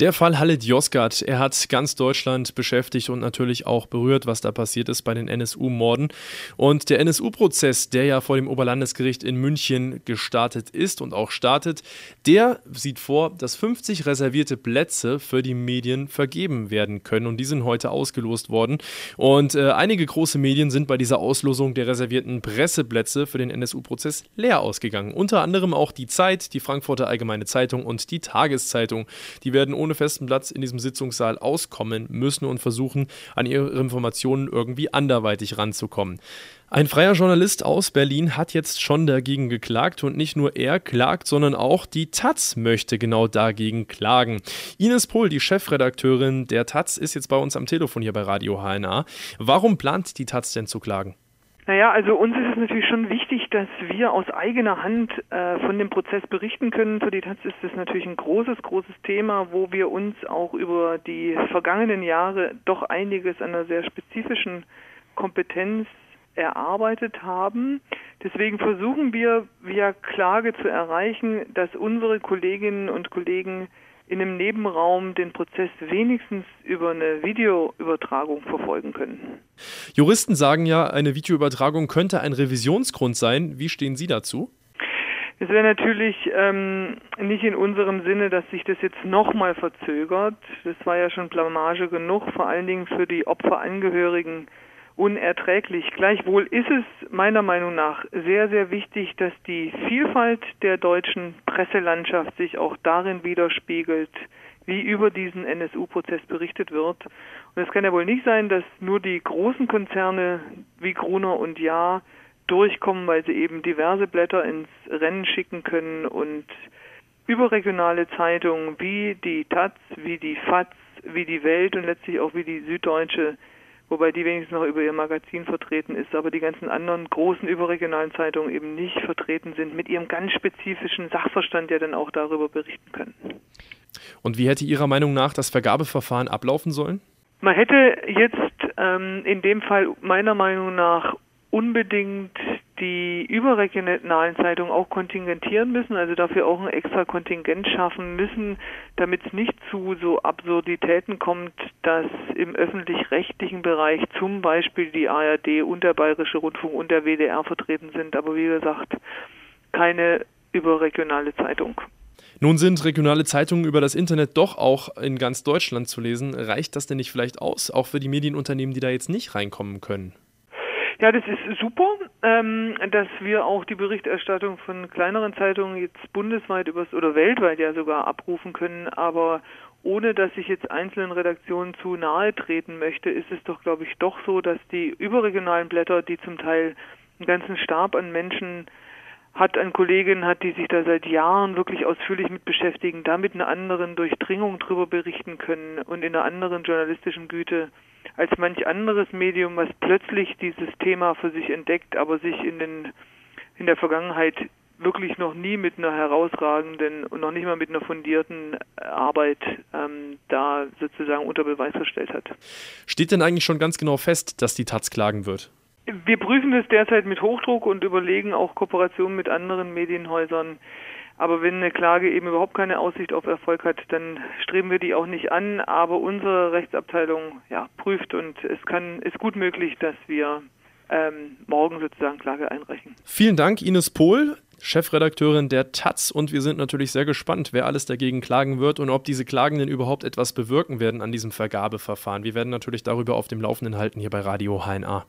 Der Fall Halit Yozgat, er hat ganz Deutschland beschäftigt und natürlich auch berührt, was da passiert ist bei den NSU-Morden. Und der NSU-Prozess, der ja vor dem Oberlandesgericht in München gestartet ist und auch startet, der sieht vor, dass 50 reservierte Plätze für die Medien vergeben werden können. Und die sind heute ausgelost worden. Und äh, einige große Medien sind bei dieser Auslosung der reservierten Presseplätze für den NSU-Prozess leer ausgegangen. Unter anderem auch die Zeit, die Frankfurter Allgemeine Zeitung und die Tageszeitung. Die werden ohne festen Platz in diesem Sitzungssaal auskommen müssen und versuchen, an ihre Informationen irgendwie anderweitig ranzukommen. Ein freier Journalist aus Berlin hat jetzt schon dagegen geklagt und nicht nur er klagt, sondern auch die Taz möchte genau dagegen klagen. Ines Pohl, die Chefredakteurin der Taz, ist jetzt bei uns am Telefon hier bei Radio HNA. Warum plant die Taz denn zu klagen? Naja, also uns ist es natürlich schon wichtig, dass wir aus eigener Hand äh, von dem Prozess berichten können. Für die Taz ist das natürlich ein großes, großes Thema, wo wir uns auch über die vergangenen Jahre doch einiges an einer sehr spezifischen Kompetenz erarbeitet haben. Deswegen versuchen wir via Klage zu erreichen, dass unsere Kolleginnen und Kollegen in einem Nebenraum den Prozess wenigstens über eine Videoübertragung verfolgen können. Juristen sagen ja, eine Videoübertragung könnte ein Revisionsgrund sein. Wie stehen Sie dazu? Es wäre natürlich ähm, nicht in unserem Sinne, dass sich das jetzt nochmal verzögert. Das war ja schon Blamage genug, vor allen Dingen für die Opferangehörigen unerträglich. Gleichwohl ist es meiner Meinung nach sehr, sehr wichtig, dass die Vielfalt der deutschen Presselandschaft sich auch darin widerspiegelt, wie über diesen NSU-Prozess berichtet wird. Und es kann ja wohl nicht sein, dass nur die großen Konzerne wie Gruner und Ja durchkommen, weil sie eben diverse Blätter ins Rennen schicken können und überregionale Zeitungen wie die Taz, wie die FAZ, wie die Welt und letztlich auch wie die Süddeutsche wobei die wenigstens noch über ihr Magazin vertreten ist, aber die ganzen anderen großen überregionalen Zeitungen eben nicht vertreten sind, mit ihrem ganz spezifischen Sachverstand ja dann auch darüber berichten können. Und wie hätte Ihrer Meinung nach das Vergabeverfahren ablaufen sollen? Man hätte jetzt ähm, in dem Fall meiner Meinung nach unbedingt die überregionalen Zeitungen auch kontingentieren müssen, also dafür auch ein extra Kontingent schaffen müssen, damit es nicht zu so Absurditäten kommt, dass im öffentlich-rechtlichen Bereich zum Beispiel die ARD und der Bayerische Rundfunk und der WDR vertreten sind, aber wie gesagt, keine überregionale Zeitung. Nun sind regionale Zeitungen über das Internet doch auch in ganz Deutschland zu lesen. Reicht das denn nicht vielleicht aus, auch für die Medienunternehmen, die da jetzt nicht reinkommen können? Ja, das ist super, ähm, dass wir auch die Berichterstattung von kleineren Zeitungen jetzt bundesweit übers oder weltweit ja sogar abrufen können, aber ohne dass ich jetzt einzelnen Redaktionen zu nahe treten möchte, ist es doch, glaube ich, doch so, dass die überregionalen Blätter, die zum Teil einen ganzen Stab an Menschen hat, an Kolleginnen hat, die sich da seit Jahren wirklich ausführlich mit beschäftigen, damit eine anderen Durchdringung drüber berichten können und in einer anderen journalistischen Güte als manch anderes Medium, was plötzlich dieses Thema für sich entdeckt, aber sich in den in der Vergangenheit wirklich noch nie mit einer herausragenden und noch nicht mal mit einer fundierten Arbeit ähm, da sozusagen unter Beweis gestellt hat. Steht denn eigentlich schon ganz genau fest, dass die Taz klagen wird? Wir prüfen das derzeit mit Hochdruck und überlegen auch Kooperationen mit anderen Medienhäusern. Aber wenn eine Klage eben überhaupt keine Aussicht auf Erfolg hat, dann streben wir die auch nicht an. Aber unsere Rechtsabteilung ja, prüft und es kann, ist gut möglich, dass wir ähm, morgen sozusagen Klage einreichen. Vielen Dank, Ines Pohl. Chefredakteurin der Taz und wir sind natürlich sehr gespannt, wer alles dagegen klagen wird und ob diese Klagen denn überhaupt etwas bewirken werden an diesem Vergabeverfahren. Wir werden natürlich darüber auf dem Laufenden halten hier bei Radio HNA.